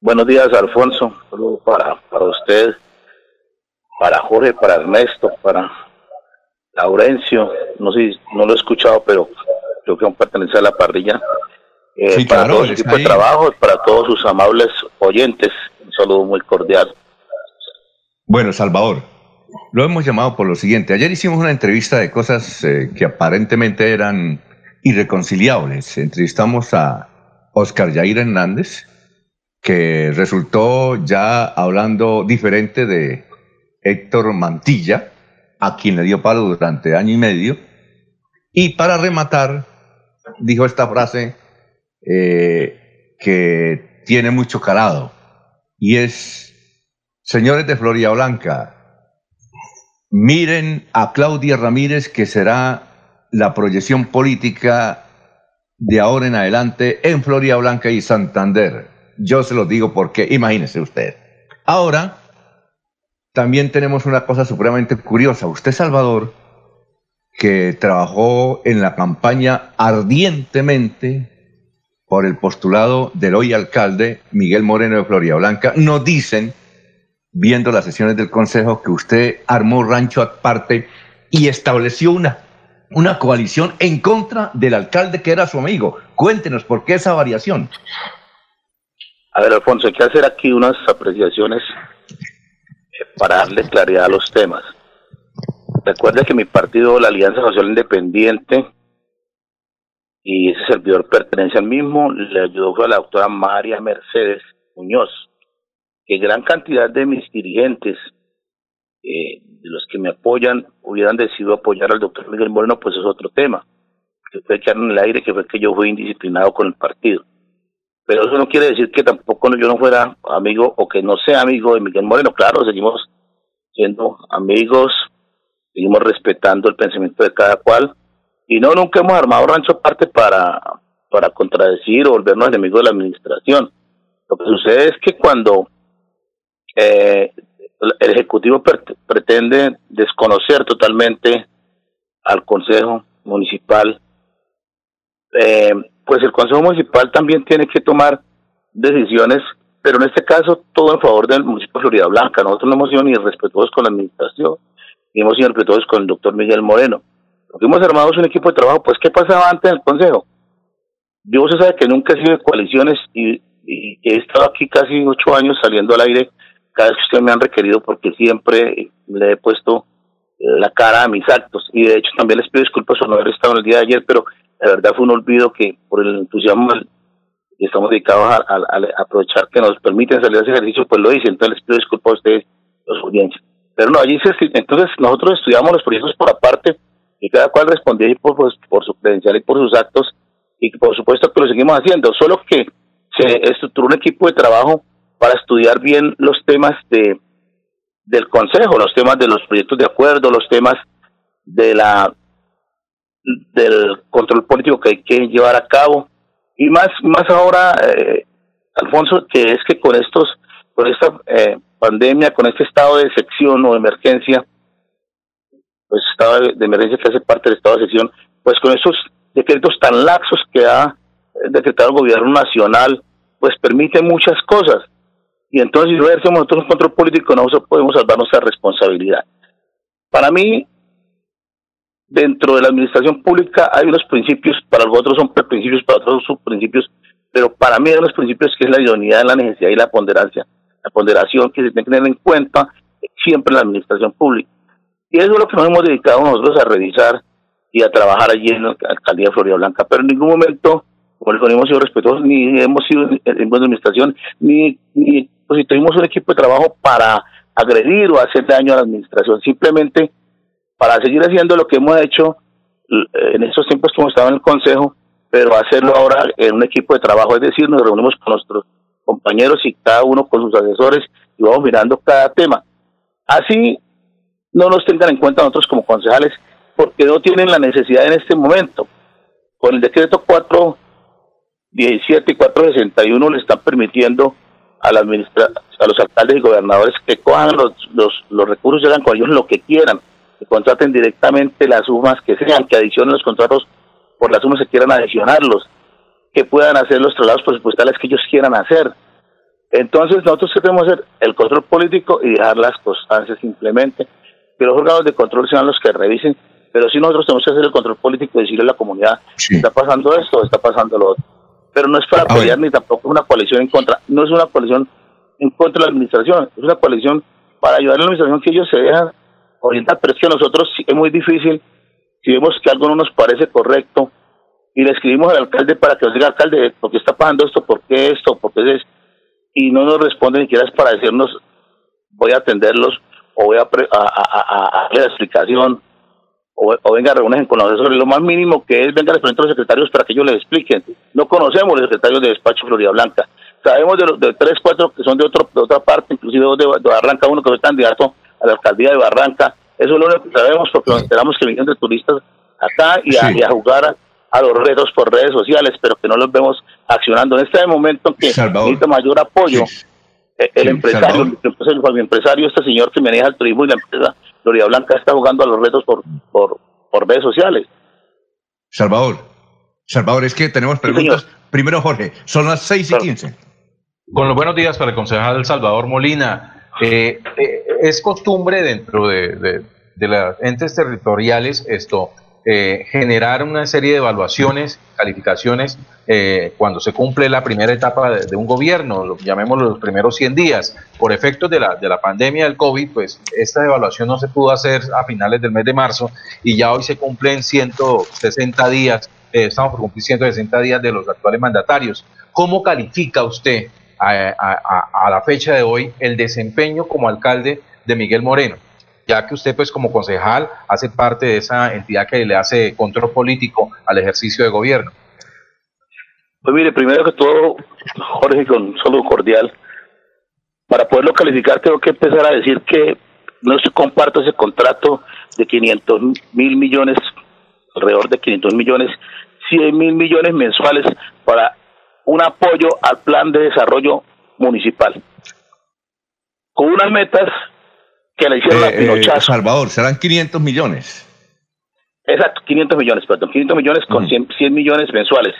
Buenos días, Alfonso. para, para usted, para Jorge, para Ernesto, para Laurencio. No sé, no lo he escuchado, pero creo que aún pertenece a la parrilla. Eh, para todo el equipo de trabajo, para todos sus amables oyentes. Un saludo muy cordial. Bueno, Salvador, lo hemos llamado por lo siguiente. Ayer hicimos una entrevista de cosas eh, que aparentemente eran irreconciliables. Entrevistamos a Oscar Yair Hernández, que resultó ya hablando diferente de Héctor Mantilla, a quien le dio palo durante año y medio. Y para rematar, dijo esta frase eh, que tiene mucho calado, y es, señores de Floria Blanca, miren a Claudia Ramírez, que será la proyección política de ahora en adelante en Floria Blanca y Santander. Yo se lo digo porque, imagínese usted. Ahora, también tenemos una cosa supremamente curiosa. Usted, Salvador, que trabajó en la campaña ardientemente por el postulado del hoy alcalde Miguel Moreno de Floria Blanca, nos dicen, viendo las sesiones del Consejo, que usted armó rancho aparte y estableció una una coalición en contra del alcalde que era su amigo. Cuéntenos por qué esa variación. A ver, Alfonso, hay que hacer aquí unas apreciaciones eh, para darle claridad a los temas. Recuerde que mi partido, la Alianza Social Independiente, y ese servidor pertenece al mismo, le ayudó a la doctora María Mercedes Muñoz, que gran cantidad de mis dirigentes eh, de los que me apoyan hubieran decidido apoyar al doctor Miguel Moreno, pues es otro tema, que fue echar en el aire, que fue que yo fui indisciplinado con el partido. Pero eso no quiere decir que tampoco yo no fuera amigo o que no sea amigo de Miguel Moreno. Claro, seguimos siendo amigos, seguimos respetando el pensamiento de cada cual y no, nunca hemos armado rancho aparte para, para contradecir o volvernos enemigos de la administración. Lo que sucede es que cuando eh, el Ejecutivo pretende desconocer totalmente al Consejo Municipal, eh, pues el Consejo Municipal también tiene que tomar decisiones, pero en este caso todo en favor del municipio de Florida Blanca. Nosotros no hemos sido ni respetuosos con la administración, ni hemos sido respetuosos con el doctor Miguel Moreno. Lo que hemos armado es un equipo de trabajo, pues ¿qué pasaba antes en el Consejo? Yo se sabe que nunca he sido de coaliciones y, y he estado aquí casi ocho años saliendo al aire cada vez que ustedes me han requerido porque siempre le he puesto la cara a mis actos y de hecho también les pido disculpas por no haber estado en el día de ayer, pero la verdad fue un olvido que por el entusiasmo que estamos dedicados a, aprovechar que nos permiten salir a ese ejercicio, pues lo hice, entonces les pido disculpas a ustedes, los audiencias. Pero no, allí se, entonces nosotros estudiamos los proyectos por aparte y cada cual respondía por, pues, por su credencial y por sus actos y por supuesto que lo seguimos haciendo, solo que se estructuró un equipo de trabajo para estudiar bien los temas de del consejo, los temas de los proyectos de acuerdo, los temas de la del control político que hay que llevar a cabo y más más ahora eh, Alfonso que es que con estos con esta eh, pandemia con este estado de sección o de emergencia pues estado de, emergencia que hace parte del estado de sección pues con esos decretos tan laxos que ha decretado el gobierno nacional pues permite muchas cosas y entonces, si nosotros un control político, no podemos salvar nuestra responsabilidad. Para mí, dentro de la administración pública hay unos principios, para otros son principios, para otros son principios, pero para mí hay unos principios que es la idoneidad, la necesidad y la ponderancia, la ponderación que se tiene que tener en cuenta siempre en la administración pública. Y eso es lo que nos hemos dedicado nosotros a revisar y a trabajar allí en la alcaldía de Florida Blanca, pero en ningún momento, como les hemos sido respetuosos, ni hemos sido en buena administración, ni, ni pues si tuvimos un equipo de trabajo para agredir o hacer daño a la administración, simplemente para seguir haciendo lo que hemos hecho en esos tiempos hemos estado en el Consejo, pero hacerlo ahora en un equipo de trabajo, es decir, nos reunimos con nuestros compañeros y cada uno con sus asesores y vamos mirando cada tema. Así no nos tengan en cuenta nosotros como concejales porque no tienen la necesidad en este momento. Con el decreto 417 y 461 le están permitiendo a, la a los alcaldes y gobernadores que cojan los, los, los recursos y hagan con ellos lo que quieran, que contraten directamente las sumas que sean, que adicionen los contratos por las sumas que quieran adicionarlos, que puedan hacer los traslados presupuestales que ellos quieran hacer. Entonces, nosotros queremos hacer el control político y dejar las constancias simplemente, que los órganos de control sean los que revisen, pero si nosotros tenemos que hacer el control político y decirle a la comunidad, está pasando esto, está pasando lo otro. Pero no es para pelear ni tampoco una coalición en contra, no es una coalición en contra de la administración, es una coalición para ayudar a la administración que ellos se dejan orientar, pero es que a nosotros es muy difícil, si vemos que algo no nos parece correcto, y le escribimos al alcalde para que nos diga, alcalde, ¿por qué está pasando esto? ¿Por qué esto? ¿Por qué es? Y no nos responde ni siquiera para decirnos, voy a atenderlos, o voy a, a, a, la explicación, o, o venga, reúnen con los asesores. Lo más mínimo que es, venga, les a los secretarios para que ellos les expliquen. No conocemos los secretarios de despacho Florida Blanca. Sabemos de, los, de tres, cuatro que son de, otro, de otra parte, inclusive de, de Barranca, uno que es candidato a la alcaldía de Barranca. Eso es lo único que sabemos porque nos enteramos que vienen de turistas acá y a, y a jugar a, los retos por redes sociales, pero que no los vemos accionando. En este momento que necesita mayor apoyo, eh, el, empresario, el, empresario, este señor que maneja el turismo y la empresa Gloria Blanca está jugando a los retos por, por, por redes sociales. Salvador, Salvador, es que tenemos preguntas. Primero, Jorge, son las seis y quince. Con los buenos días para el concejal Salvador Molina. Eh, eh, es costumbre dentro de, los entes territoriales esto, eh, generar una serie de evaluaciones, calificaciones, cuando se cumple la primera etapa de, un gobierno, llamémoslo los primeros 100 días. Por efectos de la, de la pandemia del COVID, pues esta evaluación no se pudo hacer a finales del mes de marzo y ya hoy se cumplen 160 días, estamos por cumplir 160 días de los actuales mandatarios. ¿Cómo califica usted a, la fecha de hoy el desempeño como alcalde de Miguel Moreno, ya que usted pues como concejal hace parte de esa entidad que le hace control político al ejercicio de gobierno. Pues mire, primero que todo, Jorge, con saludo cordial, para poderlo calificar tengo que empezar a decir que no comparto ese contrato de 500 mil millones, alrededor de 500 millones, 100 mil millones mensuales para un apoyo al plan de desarrollo municipal. Con unas metas que le hicieron a eh, Pinochazo. Eh, Salvador, serán 500 millones. Exacto, 500 millones, perdón, 500 millones con 100, millones mensuales.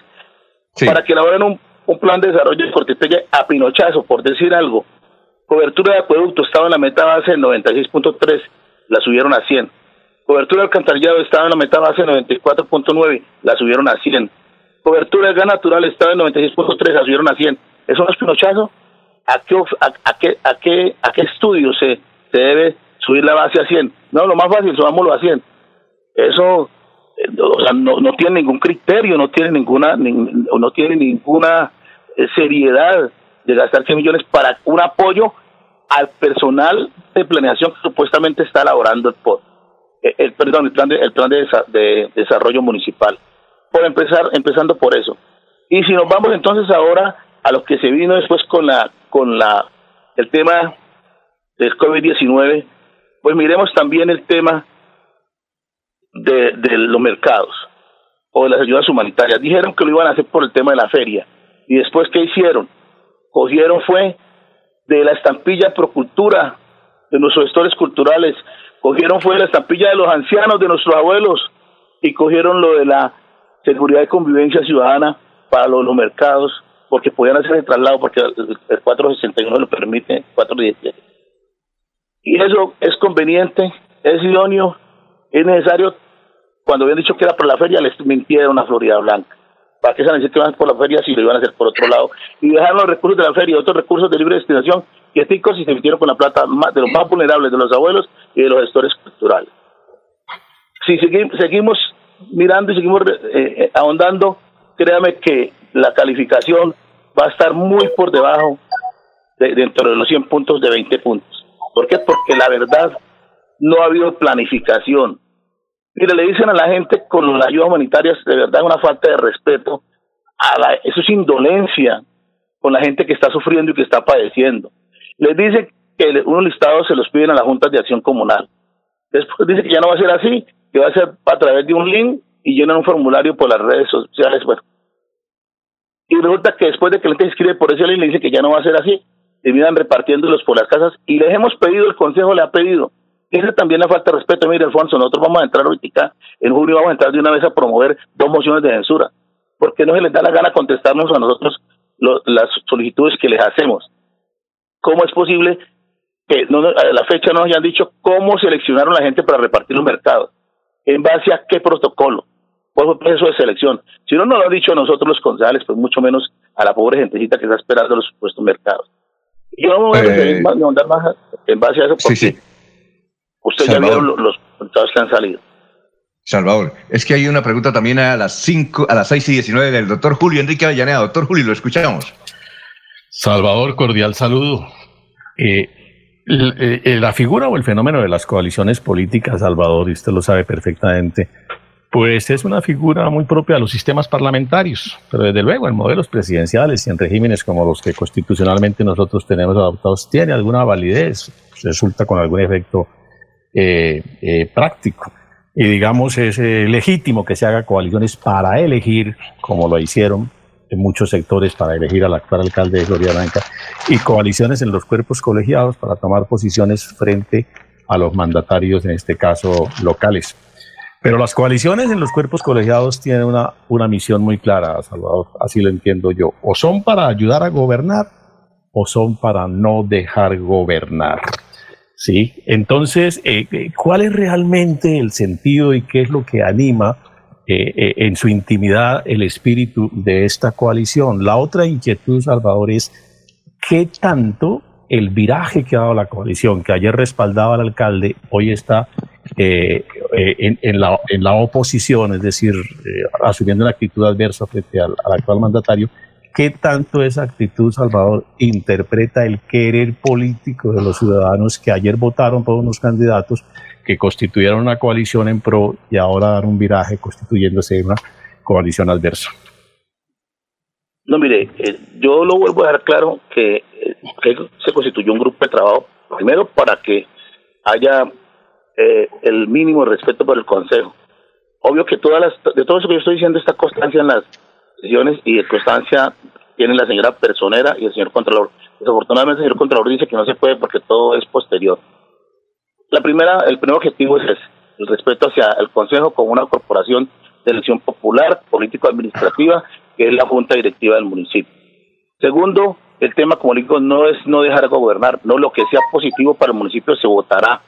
Para que elaboren un, un plan de desarrollo de Cortipelle a Pinochazo, por decir algo. Cobertura de acueducto estaba en la meta base en 96.3, la subieron a 100. Cobertura de alcantarillado estaba en la meta base en 94.9, la subieron a 100 cobertura de gas natural estaba en 96.3, la subieron a 100. ¿Eso no es pinochazo? ¿A qué, a, qué, a qué, a qué estudio se, se debe subir la base a 100? No, lo más fácil, subámoslo a 100. Eso eh, o sea, no, no tiene ningún criterio, no tiene ninguna, no tiene ninguna eh, seriedad de gastar 100 millones para un apoyo al personal de planeación que supuestamente está elaborando el eh, el, perdón, el plan de, el plan de desarrollo municipal por empezar, empezando por eso. Y si nos vamos entonces ahora a lo que se vino después con la, con la, el tema del COVID-19, pues miremos también el tema de, de los mercados o de las ayudas humanitarias. Dijeron que lo iban a hacer por el tema de la feria. Y después, ¿qué hicieron? Cogieron fue de la estampilla Procultura, de nuestros gestores culturales, cogieron fue la estampilla de los ancianos, de nuestros abuelos, y cogieron lo de la seguridad y convivencia ciudadana para los, mercados, porque podían hacer el traslado, porque el, 461 lo permite, 417. Y eso es conveniente, es idóneo, es necesario. Cuando habían dicho que era por la feria, les mintieron a Florida Blanca. ¿Para qué se necesitan por la feria si lo iban a hacer por otro lado? Y dejaron los recursos de la feria y otros recursos de libre destinación que y se metieron con la plata de los más vulnerables, de los abuelos y de los gestores culturales. Si seguimos mirando y seguimos eh, eh, ahondando, créame que la calificación va a estar muy por debajo de, dentro de los 100 puntos de 20 puntos. ¿Por qué? Porque la verdad no ha habido planificación. Mire, le dicen a la gente con las ayudas humanitarias, de verdad, una falta de respeto. A la, eso es indolencia con la gente que está sufriendo y que está padeciendo. Les dice que unos listados se los piden a las juntas de acción comunal. Después dice que ya no va a ser así, que va a ser a través de un link y llenan un formulario por las redes sociales. Bueno. Y resulta que después de que la gente escribe por ese link, le dice que ya no va a ser así, terminan repartiéndolos por las casas y les hemos pedido, el Consejo le ha pedido. Esa también la falta de respeto. Mire, Alfonso, nosotros vamos a entrar ahorita, en junio vamos a entrar de una vez a promover dos mociones de censura, porque no se les da la gana contestarnos a nosotros las solicitudes que les hacemos. ¿Cómo es posible que no, a la fecha no nos hayan dicho cómo seleccionaron la gente para repartir los mercados? ¿En base a qué protocolo? ¿Cuál fue el proceso de selección? Si no nos lo han dicho a nosotros los concejales, pues mucho menos a la pobre gentecita que está esperando los supuestos mercados. Yo no me voy a eh, más, más en base a eso porque sí, sí. ustedes ya vieron los, los resultados que han salido. Salvador, es que hay una pregunta también a las 5, a las 6 y 19 del doctor Julio Enrique Avellaneda. Doctor Julio, lo escuchamos. Salvador, cordial saludo. Eh, eh, la figura o el fenómeno de las coaliciones políticas, Salvador, y usted lo sabe perfectamente, pues es una figura muy propia de los sistemas parlamentarios, pero desde luego en modelos presidenciales y en regímenes como los que constitucionalmente nosotros tenemos adoptados tiene alguna validez, resulta con algún efecto eh, práctico. Y digamos es eh, legítimo que se haga coaliciones para elegir, como lo hicieron en muchos sectores para elegir al actual alcalde de Gloria Blanca, y coaliciones en los cuerpos colegiados para tomar posiciones frente a los mandatarios, en este caso locales. Pero las coaliciones en los cuerpos colegiados tienen una, una misión muy clara, Salvador, así lo entiendo yo. O son para ayudar a gobernar o son para no dejar gobernar. ¿sí? Entonces, eh, eh, ¿cuál es realmente el sentido y qué es lo que anima eh, en su intimidad el espíritu de esta coalición? La otra inquietud, Salvador, es qué tanto el viraje que ha dado la coalición, que ayer respaldaba al alcalde, hoy está la, en, la, oposición, es decir, asumiendo una actitud adversa frente al actual mandatario, ¿Qué tanto esa actitud, Salvador, interpreta el querer político de los ciudadanos que ayer votaron por unos candidatos que constituyeron una coalición en pro y ahora dan un viraje constituyéndose una coalición adversa? No, mire, eh, yo lo vuelvo a dejar claro que, eh, que, se constituyó un grupo de trabajo, primero para que haya eh, el mínimo respeto por el Consejo. Obvio que todas las, de todo eso que yo estoy diciendo está constancia en las y de constancia tiene la señora personera y el señor Contralor. Desafortunadamente el señor Contralor dice que no se puede porque todo es posterior. La primera, el primer objetivo es el respeto hacia el Consejo como una corporación de elección popular, político-administrativa, que es la Junta Directiva del municipio. Segundo, el tema, como digo, no es no dejar de gobernar, no lo que sea positivo para el municipio se votará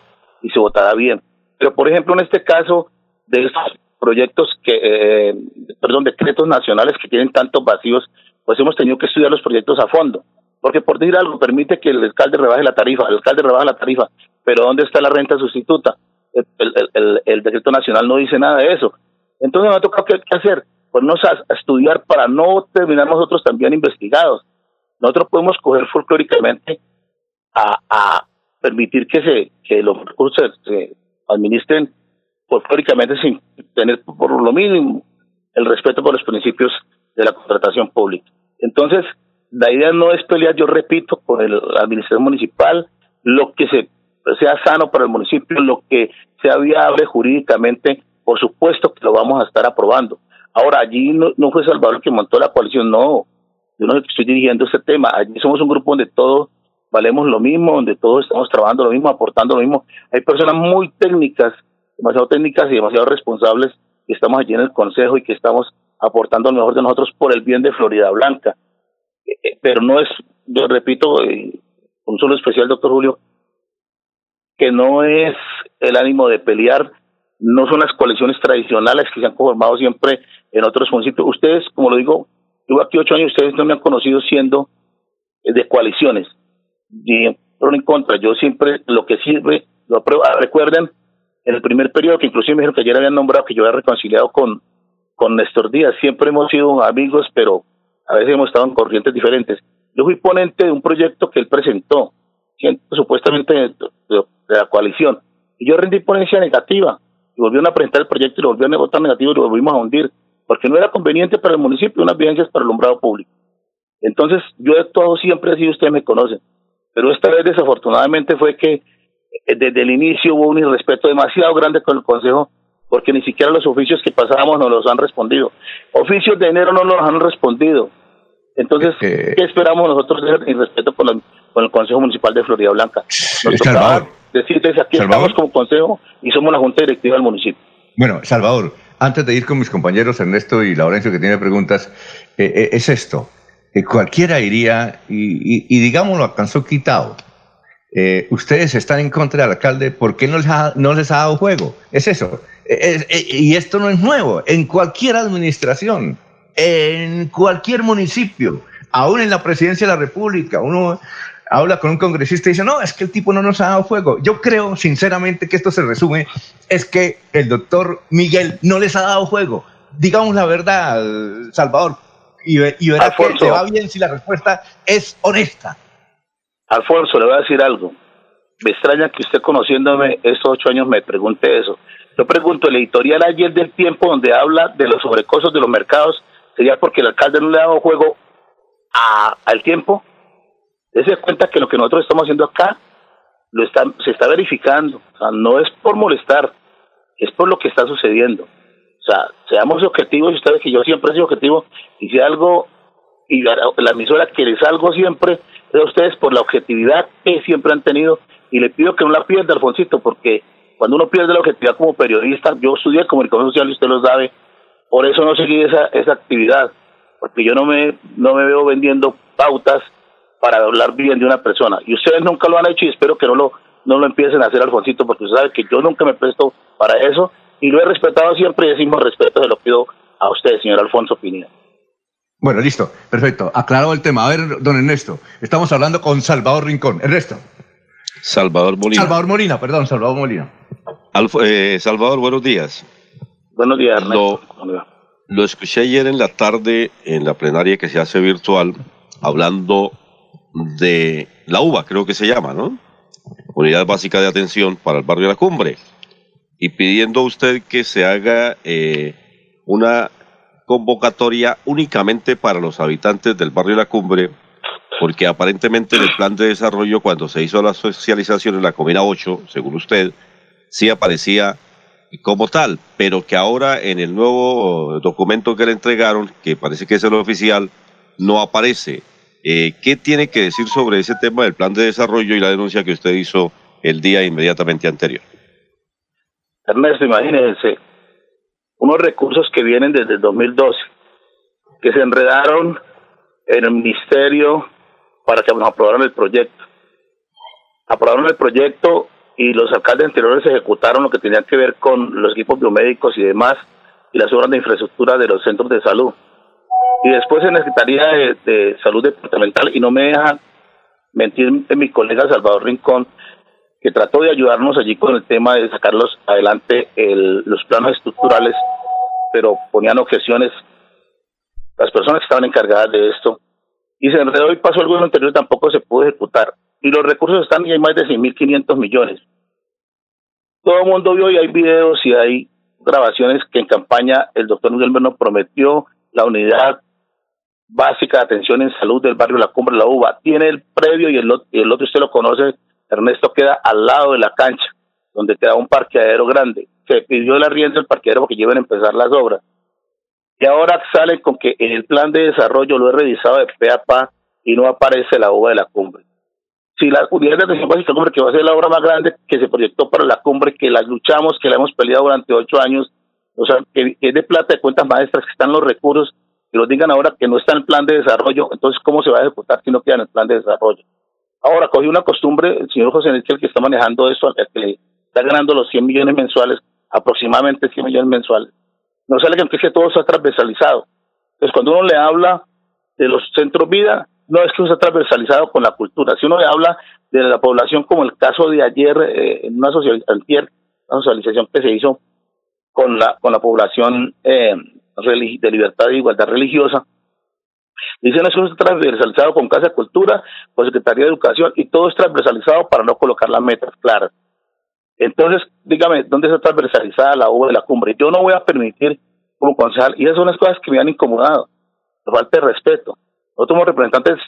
y se votará bien. Pero, por ejemplo, en este caso de estos proyectos que, eh, perdón, decretos nacionales que tienen tantos vacíos, pues hemos tenido que estudiar los proyectos a fondo. Porque por decir algo, permite que el alcalde rebaje la tarifa, el alcalde rebaja la tarifa, pero ¿dónde está la renta sustituta? El, decreto nacional no dice nada de eso. Entonces me ha tocado qué, hacer, pues a, estudiar para no terminar nosotros también investigados. Nosotros podemos coger folclóricamente a, a permitir que se que los recursos se administren folclóricamente sin tener por lo mínimo el respeto por los principios de la contratación pública. Entonces, la idea no es pelear, yo repito, con el, la administración municipal, lo que se, sea sano para el municipio, lo que sea viable jurídicamente, por supuesto que lo vamos a estar aprobando. Ahora, allí no, fue Salvador que montó la coalición, no. Yo no estoy dirigiendo ese tema. Allí somos un grupo donde todos valemos lo mismo, donde todos estamos trabajando lo mismo, aportando lo mismo. Hay personas muy técnicas demasiado técnicas y demasiado responsables que estamos allí en el Consejo y que estamos aportando lo mejor de nosotros por el bien de Florida Blanca. Eh, eh, pero no es, yo repito, eh, un solo especial, doctor Julio, que no es el ánimo de pelear, no son las coaliciones tradicionales que se han conformado siempre en otros municipios. Ustedes, como lo digo, llevo aquí ocho años, ustedes no me han conocido siendo de coaliciones, ni pro ni contra. Yo siempre lo que sirve, lo apruebo. Ah, recuerden en el primer periodo, que inclusive me dijeron que ayer habían nombrado que yo había reconciliado con, con Néstor Díaz. Siempre hemos sido amigos, pero a veces hemos estado en corrientes diferentes. Yo fui ponente de un proyecto que él presentó, supuestamente de, la coalición, y yo rendí ponencia negativa, y volvieron a presentar el proyecto y lo volvieron a votar negativo y lo volvimos a hundir, porque no era conveniente para el municipio unas evidencias para el alumbrado público. Entonces, yo de todo siempre he sido, ustedes me conocen, pero esta vez desafortunadamente fue que eh, desde el inicio hubo un irrespeto demasiado grande con el Consejo porque ni siquiera los oficios que pasábamos nos los han respondido. Oficios de enero no nos han respondido. Entonces, ¿qué esperamos nosotros de irrespeto con, con el Consejo Municipal de Florida Blanca? Nos tocaba decirles aquí estamos como Consejo y somos la Junta Directiva del municipio. Bueno, Salvador, antes de ir con mis compañeros Ernesto y Laurencio que tiene preguntas, eh, eh, es esto. eh, cualquiera diría, y, y, digamos lo alcanzó quitado, eh, ustedes están en contra del alcalde, ¿por qué no les ha, no les ha dado juego? Es eso. y esto no es nuevo, en cualquier administración, en cualquier municipio, aún en la presidencia de la República, uno habla con un congresista y dice, no, es que el tipo no nos ha dado juego. Yo creo, sinceramente, que esto se resume, es que el doctor Miguel no les ha dado juego. Digamos la verdad, Salvador, y, verá que te va bien si la respuesta es honesta. Alfonso, le voy a decir algo. Me extraña que usted conociéndome estos ocho años me pregunte eso. Yo pregunto, el editorial ayer del tiempo donde habla de los sobrecostos de los mercados, ¿sería porque el alcalde no le ha dado juego al tiempo? Dese cuenta que lo que nosotros estamos haciendo acá lo está, se está verificando. O sea, no es por molestar, es por lo que está sucediendo. O sea, seamos objetivos, y ustedes que yo siempre sido objetivo, y si algo, y la, emisora que les algo siempre de ustedes por la objetividad que siempre han tenido, y le pido que no la pierda, Alfonsito, porque cuando uno pierde la objetividad como periodista, yo estudié comunicación social y usted lo sabe, por eso no seguí esa, esa actividad, porque yo no me, no me veo vendiendo pautas para hablar bien de una persona. Y ustedes nunca lo han hecho y espero que no lo, no lo empiecen a hacer, Alfonsito, porque usted sabe que yo nunca me presto para eso y lo he respetado siempre y decimos respeto se lo pido a usted, señor Alfonso Pineda. Bueno, listo, perfecto. Aclarado el tema. A ver, don Ernesto, estamos hablando con Salvador Rincón. Ernesto. Salvador Molina. Salvador Molina, perdón, Salvador Molina. Eh, Salvador, buenos días. Buenos días, Ernesto. lo escuché ayer en la tarde en la plenaria que se hace virtual hablando de la UBA, creo que se llama, ¿no? Unidad Básica de Atención para el Barrio de la Cumbre, y pidiendo a usted que se haga eh, una convocatoria únicamente para los habitantes del Barrio de la Cumbre, porque aparentemente en el plan de desarrollo, cuando se hizo la socialización en la Comuna 8, según usted, sí aparecía como tal, pero que ahora en el nuevo documento que le entregaron, que parece que es el oficial, no aparece. Eh, ¿Qué tiene que decir sobre ese tema del plan de desarrollo y la denuncia que usted hizo el día inmediatamente anterior? Ernesto, imagínense, unos recursos que vienen desde el 2012, que se enredaron en el ministerio para que nos aprobaran el proyecto. Aprobaron el proyecto y los alcaldes anteriores ejecutaron lo que tenía que ver con los equipos biomédicos y demás, y las obras de infraestructura de los centros de salud y después se necesitaría de, salud departamental y no me deja mentir mi colega Salvador Rincón que trató de ayudarnos allí con el tema de sacarlos adelante los planos estructurales pero ponían objeciones. Las personas que estaban encargadas de esto y se enredó y pasó algo anterior tampoco se pudo ejecutar. Y los recursos están y hay más de 6.500 millones. Todo el mundo vio y hay videos y hay grabaciones que en campaña el doctor Miguel Berno prometió la unidad básica de atención en salud del barrio La Cumbre La Uva. Tiene el previo y el, el otro usted lo conoce, Ernesto, queda al lado de la cancha, donde queda un parqueadero grande. Se pidió la rienda del parqueadero porque llevan a empezar las obras. Y ahora salen con que en el plan de desarrollo lo he revisado de pe y no aparece la uva de la cumbre. Si la unidad de atención básica cumbre, que va a ser la obra más grande que se proyectó para la cumbre, que la luchamos, que la hemos peleado durante ocho años, o sea, que es de plata de cuentas maestras, que están los recursos, que nos digan ahora que no está en el plan de desarrollo, entonces ¿cómo se va a ejecutar si no queda en el plan de desarrollo? Ahora, cogí una costumbre, el señor José Níquel, que está manejando eso, el que está ganando los 100 millones mensuales, aproximadamente 100 millones mensuales, no sale que empiece todo está transversalizado. Entonces, cuando uno le habla de los centros vida, no es que uno está transversalizado con la cultura. Si uno le habla de la población, como el caso de ayer, eh, en una, una socialización que se hizo con la, con la población eh, de libertad e igualdad religiosa. Dicen eso es transversalizado con Casa de Cultura, con Secretaría de Educación y todo es transversalizado para no colocar las metas claras. Entonces, dígame, ¿dónde está transversalizada la uva de la cumbre? Yo no voy a permitir como concejal, y esas son las cosas que me han incomodado, la falta de respeto. Nosotros somos representantes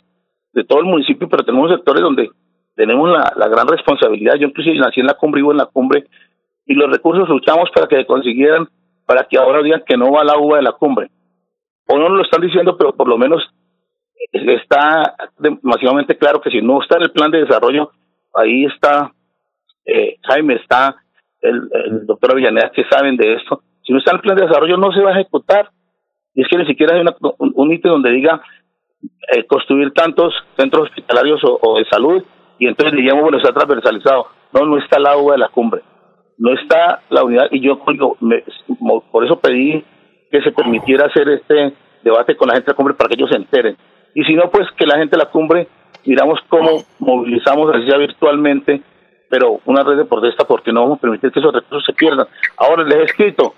de todo el municipio, pero tenemos sectores donde tenemos la, la gran responsabilidad. Yo incluso nací en la cumbre y vivo en la cumbre, y los recursos luchamos para que consiguieran para que ahora digan que no va la uva de la cumbre. O no lo están diciendo, pero por lo menos está demasiadamente claro que si no está en el plan de desarrollo, ahí está eh, Jaime, está el, doctor Avellaneda, que saben de esto. Si no está en el plan de desarrollo, no se va a ejecutar. Y es que ni siquiera hay un, un ítem donde diga eh, construir tantos centros hospitalarios o, de salud y entonces diríamos, bueno, está transversalizado. No, no está la uva de la cumbre, no está la unidad y yo por eso pedí que se permitiera hacer este debate con la gente de la cumbre para que ellos se enteren. Y si no, pues que la gente de la cumbre miramos cómo movilizamos así virtualmente, pero una red de protesta porque no vamos a permitir que esos recursos se pierdan. Ahora les he escrito,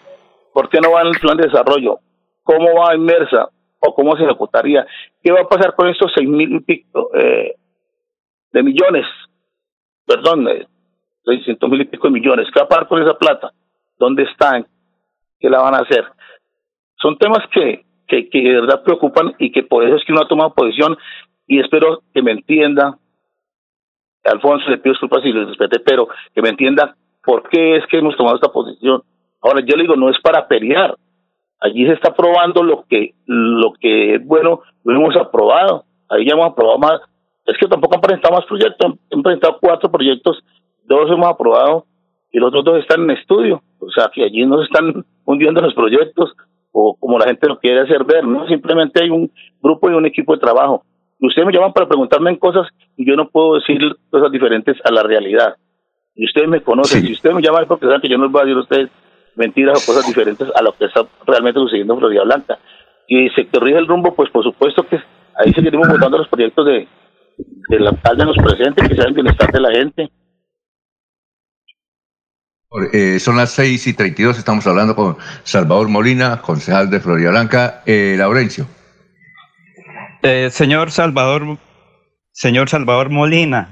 ¿por qué no va en el plan de desarrollo? ¿Cómo va inmersa? ¿O cómo se ejecutaría? ¿Qué va a pasar con estos seis mil y pico eh, de millones? Perdón, eh, seiscientos mil y pico de millones. ¿Qué va a pasar con esa plata? ¿Dónde están? ¿Qué la van a hacer? Son temas que, que, que de verdad preocupan y que por eso es que uno ha tomado posición y espero que me entienda. Alfonso, le pido disculpas si le respete, pero que me entienda por qué es que hemos tomado esta posición. Ahora, yo le digo, no es para pelear. Allí se está aprobando lo que, lo que es bueno, lo hemos aprobado. Ahí ya hemos aprobado más. Es que tampoco han presentado más proyectos, han presentado cuatro proyectos, dos hemos aprobado y los otros dos están en estudio. O sea, que allí no se están hundiendo los proyectos o como la gente lo quiere hacer ver, ¿no? Simplemente hay un grupo y un equipo de trabajo ustedes me llaman para preguntarme en cosas y yo no puedo decir cosas diferentes a la realidad. Y ustedes me conocen. Si ustedes me llaman es porque saben que yo no les voy a decir a ustedes mentiras o cosas diferentes a lo que está realmente sucediendo en Florida Blanca. Y se corrige el rumbo, pues por supuesto que ahí seguiremos votando los proyectos de, la alcalde en los presentes, que sea el bienestar de la gente. Eh, son las 6 y 32, estamos hablando con Salvador Molina, concejal de Florida Blanca. Eh, Laurencio. Eh, señor Salvador, señor Salvador Molina,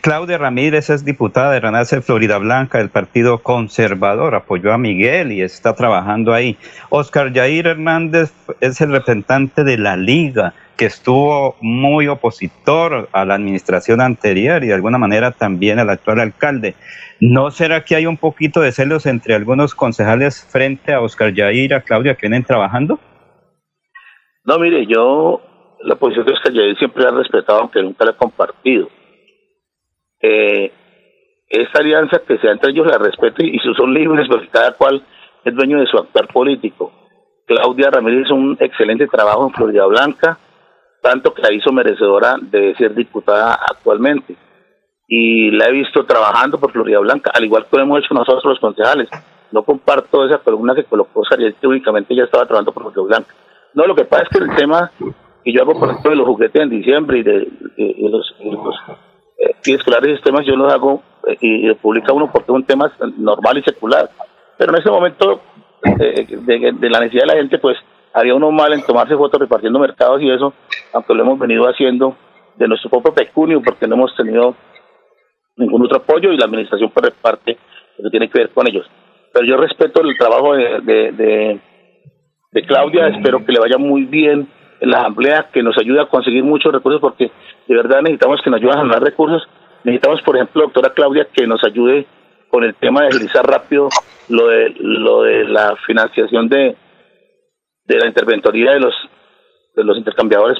Claudia Ramírez es diputada de Renace Florida Blanca del Partido Conservador, apoyó a Miguel y está trabajando ahí. Oscar Jair Hernández es el representante de la Liga, que estuvo muy opositor a la administración anterior y de alguna manera también al actual alcalde. ¿No será que hay un poquito de celos entre algunos concejales frente a Oscar Jair, a Claudia, que vienen trabajando? No, mire, yo la posición de Oscar siempre la he respetado, aunque nunca la he compartido. Eh, alianza que sea entre ellos la respeto y, son libres porque cada cual es dueño de su actuar político. Claudia Ramírez hizo un excelente trabajo en Florida Blanca, tanto que la hizo merecedora de ser diputada actualmente. Y la he visto trabajando por Florida Blanca, al igual que lo hemos hecho nosotros los concejales. No comparto esa columna que colocó Sariel, que únicamente ya estaba trabajando por Florida Blanca. No, lo que pasa es que el tema y yo hago por ejemplo de los juguetes en diciembre y de, los, eh, escolares y sistemas yo los hago eh, y, lo publica uno porque es un tema normal y secular pero en ese momento eh, de, la necesidad de la gente pues haría uno mal en tomarse fotos repartiendo mercados y eso aunque lo hemos venido haciendo de nuestro propio pecunio porque no hemos tenido ningún otro apoyo y la administración pues reparte lo que tiene que ver con ellos pero yo respeto el trabajo de, de, Claudia espero que le vaya muy bien en la asamblea que nos ayude a conseguir muchos recursos porque de verdad necesitamos que nos ayuden a ganar recursos. Necesitamos, por ejemplo, doctora Claudia, que nos ayude con el tema de agilizar rápido lo de lo de la financiación de de la interventoría de los de los intercambiadores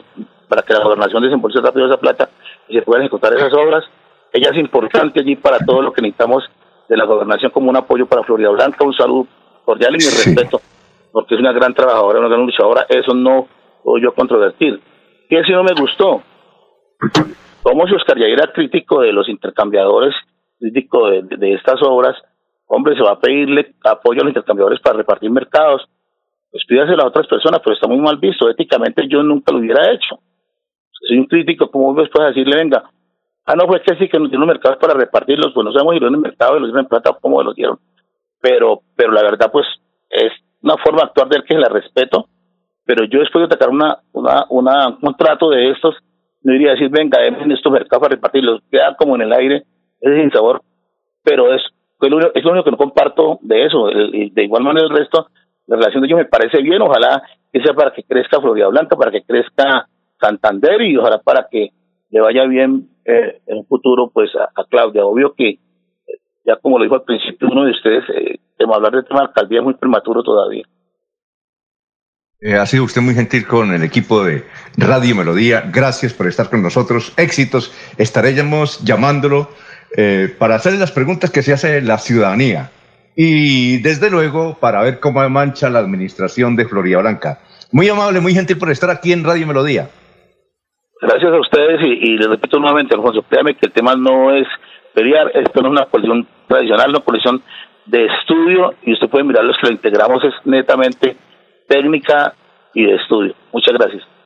para que la gobernación desembolse rápido esa plata y se puedan ejecutar esas obras. Ella es importante allí para todo lo que necesitamos de la gobernación como un apoyo para Florida Blanca. Un saludo cordial y mi respeto, porque es una gran trabajadora, una gran luchadora. Eso no o yo controvertir. ¿Qué si no me gustó? Como si Oscar ya era crítico de los intercambiadores, crítico de, estas obras, hombre, se va a pedirle apoyo a los intercambiadores para repartir mercados, pues pídaselo a otras personas, pero está muy mal visto. Éticamente yo nunca lo hubiera hecho. Soy un crítico, ¿cómo después decirle, venga, ah, no, pues que sí que no tiene mercados para repartirlos, pues no sabemos si lo en el mercado y los dieron en plata o cómo los dieron. Pero, pero la verdad, pues, es una forma de actuar de él que la respeto, pero yo después de atacar una, una, una, un contrato de estos, no iría a decir, venga, en estos mercados para repartirlos, queda como en el aire, es sin sabor, pero es, es, lo, único, que no comparto de eso, de igual manera el resto, la relación de ellos me parece bien, ojalá que sea para que crezca Florida Blanca, para que crezca Santander y ojalá para que le vaya bien eh, en un futuro pues a, Claudia. Obvio que eh, ya como lo dijo al principio uno de ustedes, eh, hablar de tema de alcaldía es muy prematuro todavía. Eh, ha sido usted muy gentil con el equipo de Radio Melodía. Gracias por estar con nosotros. Éxitos. Estaremos llamándolo eh, para hacerle las preguntas que se hace la ciudadanía. Y desde luego para ver cómo mancha la administración de Florida Blanca. Muy amable, muy gentil por estar aquí en Radio Melodía. Gracias a ustedes y, les repito nuevamente, Alfonso, créame que el tema no es pelear, esto no es una posición tradicional, una posición de estudio y usted puede mirar los que lo integramos es netamente técnica y de estudio. Muchas gracias.